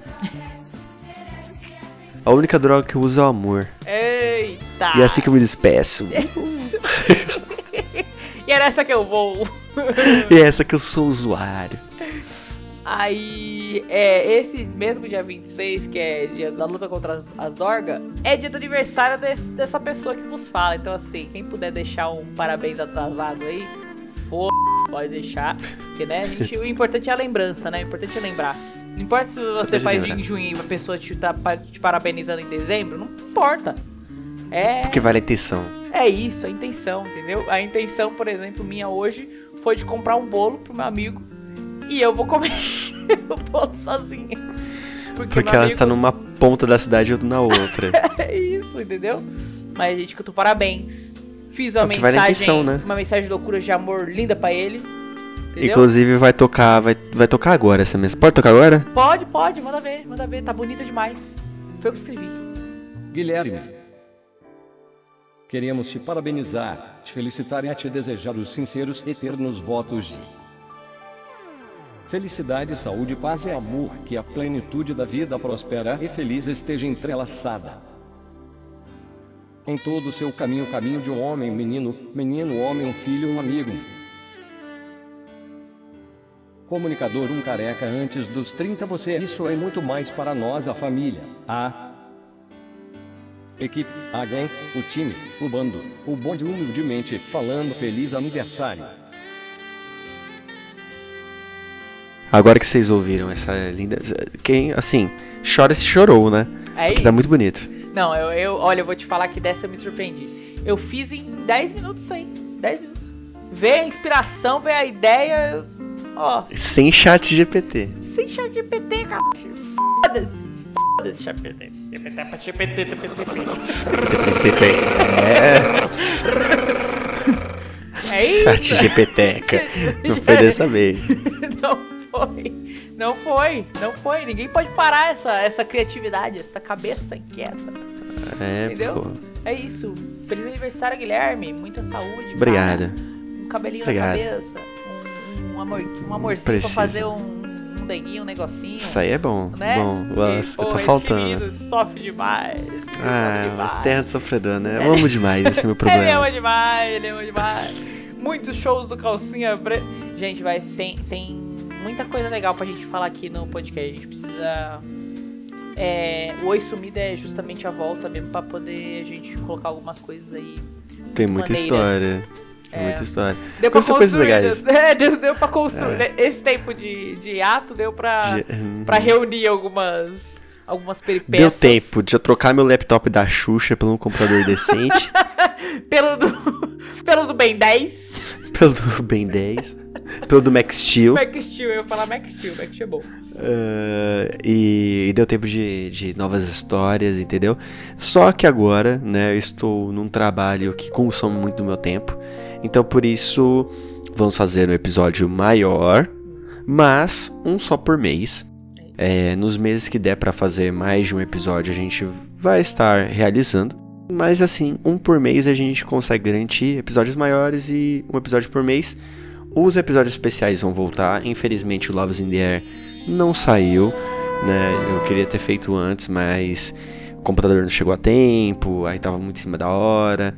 A única droga que eu uso é o amor. Eita! E é assim que eu me despeço. *laughs* E era essa que eu vou. E é essa que eu sou usuário. Aí, é, esse mesmo dia 26, que é dia da luta contra as, as dorgas, é dia do aniversário desse- dessa pessoa que vos fala. Então, assim, quem puder deixar um parabéns atrasado aí, for, pode deixar. Porque, né, a gente, o importante é a lembrança, né? O importante é lembrar. Não importa se você faz lembrar. em junho e a pessoa te tá te parabenizando em dezembro, não importa. É. Porque vale a intenção. É isso, a intenção, entendeu? A intenção, por exemplo, minha hoje foi de comprar um bolo pro meu amigo e eu vou comer *laughs* o bolo sozinha. Porque, Porque ela amigo... tá numa ponta da cidade e eu na outra. *laughs* É isso, entendeu? Mas a gente cantou parabéns. Fiz uma É o que vale mensagem, intenção, né? uma mensagem de loucura de amor linda pra ele. Entendeu? Inclusive vai tocar, vai, vai tocar agora essa mensagem. Pode tocar agora? Pode, pode, manda ver, manda ver, tá bonita demais. Foi eu que escrevi. Guilherme, queremos te parabenizar, te felicitar e a te desejar os sinceros e eternos votos de felicidade, saúde, paz e amor, que a plenitude da vida prospera e feliz esteja entrelaçada. Em todo o seu caminho, caminho de um homem, menino, menino, homem, um filho, um amigo. Comunicador, um careca antes dos 30, você isso é muito mais para nós, a família, a equipe, a gang, o time, o bando, o bonde humildemente falando feliz aniversário. Agora que vocês ouviram essa linda. Quem, assim, chora se chorou, né? É Porque isso. tá muito bonito. Não, eu, eu, olha, eu vou te falar que dessa eu me surpreendi. Eu fiz em 10 minutos isso aí. 10 minutos. Veio a inspiração, veio a ideia. Ó, Sem chat GPT. sem chat de PT, cara. Foda-se. Foda-se, chat GPT. GPT pra GPT, GPT. É, É isso? chat GPTeca. *laughs* Não foi dessa vez. Não foi. Não foi. Não foi. Ninguém pode parar essa, essa criatividade, essa cabeça inquieta. É, Entendeu? pô. É isso. Feliz aniversário, Guilherme. Muita saúde. Obrigado. cara. Um cabelinho Obrigado. na cabeça. Um, um, amor, um amorzinho Precisa. pra fazer um, um denguinho, um negocinho. Isso aí é bom. Né? Bom, nossa, tá faltando. sofre demais. sofre Ah, demais. terra do sofredor, né? Eu amo demais esse meu *laughs* Ele ama problema. demais, ele ama demais. Muitos shows do Calcinha Preta. Gente, vai, tem, tem muita coisa legal pra gente falar aqui no podcast. A gente precisa. É, o Oi Sumida é justamente a volta mesmo pra poder a gente colocar algumas coisas aí. Tem muita maneiras. história. Tem É. muita história. Deu pra Coisas- coisas construir. legais. né? É, deu, deu pra construir. Esse tempo de, de ato deu pra, De- pra reunir algumas, algumas peripécias. Deu tempo de eu trocar meu laptop da Xuxa pelo um computador decente, *laughs* Pelo do, pelo do Ben 10. Pelo do Ben 10, pelo do Max Steel. Mac Steel, eu ia falar Mac Steel, Mac Steel é bom. Ah, e, e deu tempo de, de novas histórias, entendeu? Só que agora, né, eu estou num trabalho que consome muito do meu tempo. Então por isso vamos fazer um episódio maior, mas um só por mês. É, nos meses que der pra fazer mais de um episódio, a gente vai estar realizando. Mas assim, um por mês a gente consegue garantir episódios maiores e um episódio por mês. Os episódios especiais vão voltar. Infelizmente, o Loves in the Air não saiu, né? Eu queria ter feito antes, mas o computador não chegou a tempo, aí tava muito em cima da hora.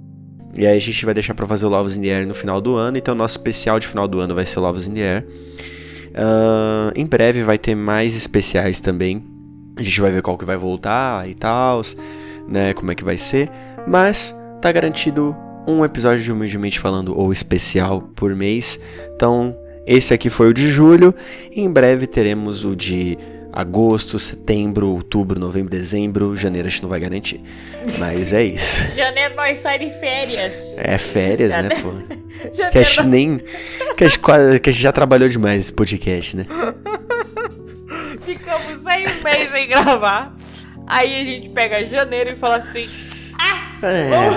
E aí a gente vai deixar pra fazer o Loves in the Air no final do ano, então nosso especial de final do ano vai ser o Loves in the Air. Ah, em breve vai ter mais especiais também. A gente vai ver qual que vai voltar e tal. Né, como é que vai ser, mas tá garantido um episódio de Humildemente Falando ou especial por mês. Então, esse aqui foi o de julho, em breve teremos o de agosto, setembro, outubro, novembro, dezembro, janeiro a gente não vai garantir. Mas é isso. *laughs* Janeiro nós sai de férias. É férias, né, Janeiro- pô? Janeiro Que a gente nem. Que a gente, quase- que a gente já trabalhou demais esse podcast, né? *laughs* Ficamos seis meses sem gravar. Aí a gente pega janeiro e fala assim: É.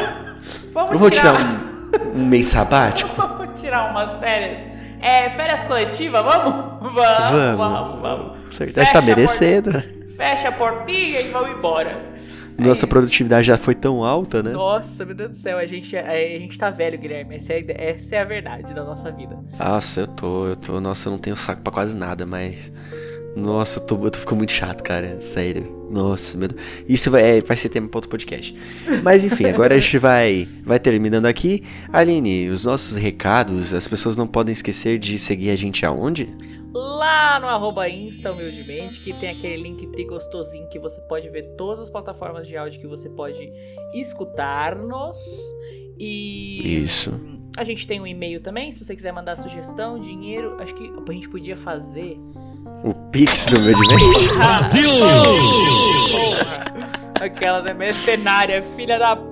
vamos Eu vou tirar tirar, um, um mês sabático. *laughs* vamos tirar umas férias. É, férias coletivas, vamos? Vamos, Vamos. vamos, vamos. Certo, a gente tá merecendo. Fecha a portinha e vamos embora. Nossa isso. produtividade já foi tão alta, né? Nossa, meu Deus do céu, a gente, a, a gente tá velho, Guilherme. Essa é, essa é a verdade da nossa vida. Nossa, eu tô, eu tô. Nossa, eu não tenho saco pra quase nada, mas. Nossa, eu tô, eu tô ficando muito chato, cara. Sério. Nossa, meu Deus. Isso vai, é, vai ser tema pra outro podcast. Mas enfim, agora a gente vai, vai terminando aqui. Aline, os nossos recados, as pessoas não podem esquecer de seguir a gente aonde? Lá no arroba Insta, humildemente, que tem aquele link tri gostosinho que você pode ver todas as plataformas de áudio que você pode escutar-nos. E Isso. a gente tem um e-mail também, se você quiser mandar sugestão, dinheiro. Acho que a gente podia fazer. O Pix do meu mente. Brasil! *laughs* Aquelas é mercenária, filha da p.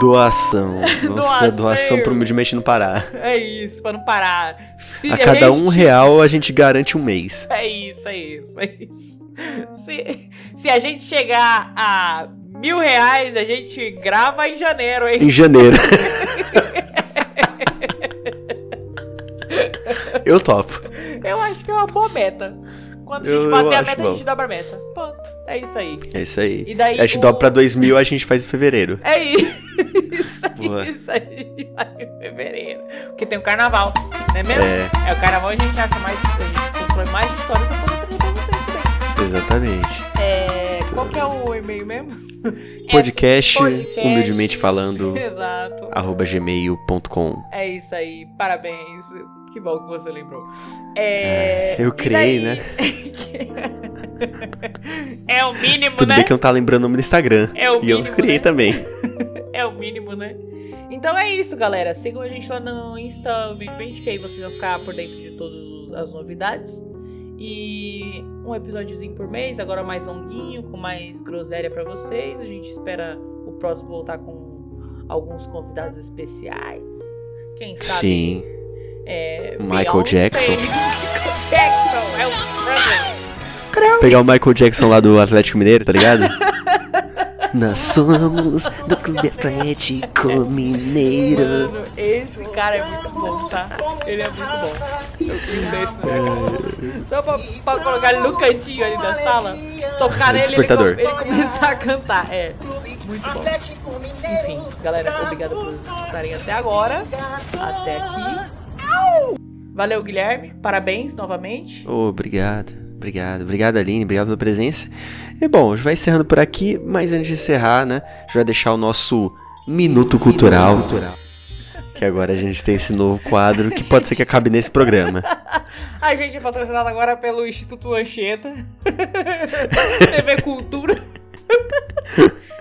Doação. Nossa, Doação. doação pro Humildemente não parar. É isso, pra não parar. Se A cada um real a gente garante um mês. É isso, é isso, é isso. Se, se a gente chegar a mil reais, a gente grava em janeiro, hein? Em janeiro. *laughs* Eu topo. Eu acho que é uma boa meta. Quando a gente bater a meta, a bom. gente dobra a meta. Ponto. É isso aí. É isso aí. E daí a gente o- dobra pra 2000, a gente faz em fevereiro. É isso. *laughs* É isso aí. Vai em fevereiro. Porque tem o carnaval, não é mesmo? É. É, o carnaval a gente acha mais. A gente constrói mais história pra poder trazer pra vocês também. Exatamente. É. Qual que é o e-mail mesmo? *laughs* Podcast, É podcast. humildemente falando, *laughs* Exato. arroba gmail.com. É isso aí, parabéns. Que bom que você lembrou. É, eu e criei, daí- né? *laughs* é o mínimo, Tudo né? bem que eu não tá lembrando o nome no Instagram. É o e eu mínimo, criei né? também. *laughs* É o mínimo, né? Então é isso, galera. Sigam a gente lá no Insta, humildemente, que aí vocês vão ficar por dentro de todas as novidades. E um episódiozinho por mês, agora mais longuinho, com mais groselha pra vocês. A gente espera o próximo voltar com alguns convidados especiais. Quem sabe Sim. É, Michael Beyoncé. Jackson. *laughs* Michael Jackson, é o. Pegar o Michael Jackson lá do Atlético Mineiro, tá ligado? *laughs* Nós somos do Clube Atlético Mineiro. Mano, esse cara é muito bom, tá? Ele é muito bom. Eu desse na minha casa. Só pra, pra colocar ele no cantinho ali da sala, tocar nele ele, Despertador. com- ele começar a cantar. É, muito bom. Enfim, galera, obrigado por escutarem até agora. Até aqui. Valeu, Guilherme. Parabéns novamente. Obrigado, obrigado, obrigado Aline, obrigado pela presença. E bom, a gente vai encerrando por aqui, mas antes de encerrar, né, a gente vai deixar o nosso Minuto Cultural. Que agora a gente tem esse novo quadro que pode ser que acabe nesse programa. A gente é patrocinado agora pelo Instituto Anchieta. *laughs* TV Cultura.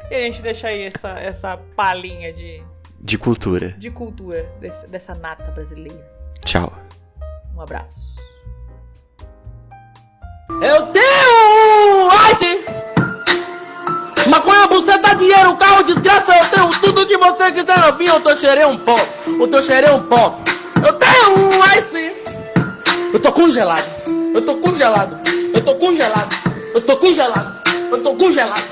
e a gente deixa aí essa, essa palhinha de, De cultura. de cultura desse- dessa nata brasileira. Tchau. Um abraço. Eu tenho ice! Maconha, buceta, dinheiro, carro, desgraça, eu tenho tudo que você quiser, novinho, eu tô cheirei um pó, o teu cheirei um pó. Eu tenho ice! Eu tô congelado, eu tô congelado, eu tô congelado, eu tô congelado, eu tô congelado.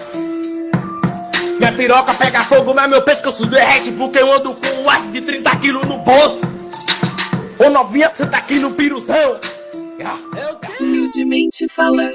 Minha piroca pega fogo, mas meu pescoço derrete porque eu ando com um ice de 30 quilos no bolso. Ô novinha, você tá aqui no piruzão. Humildemente falando.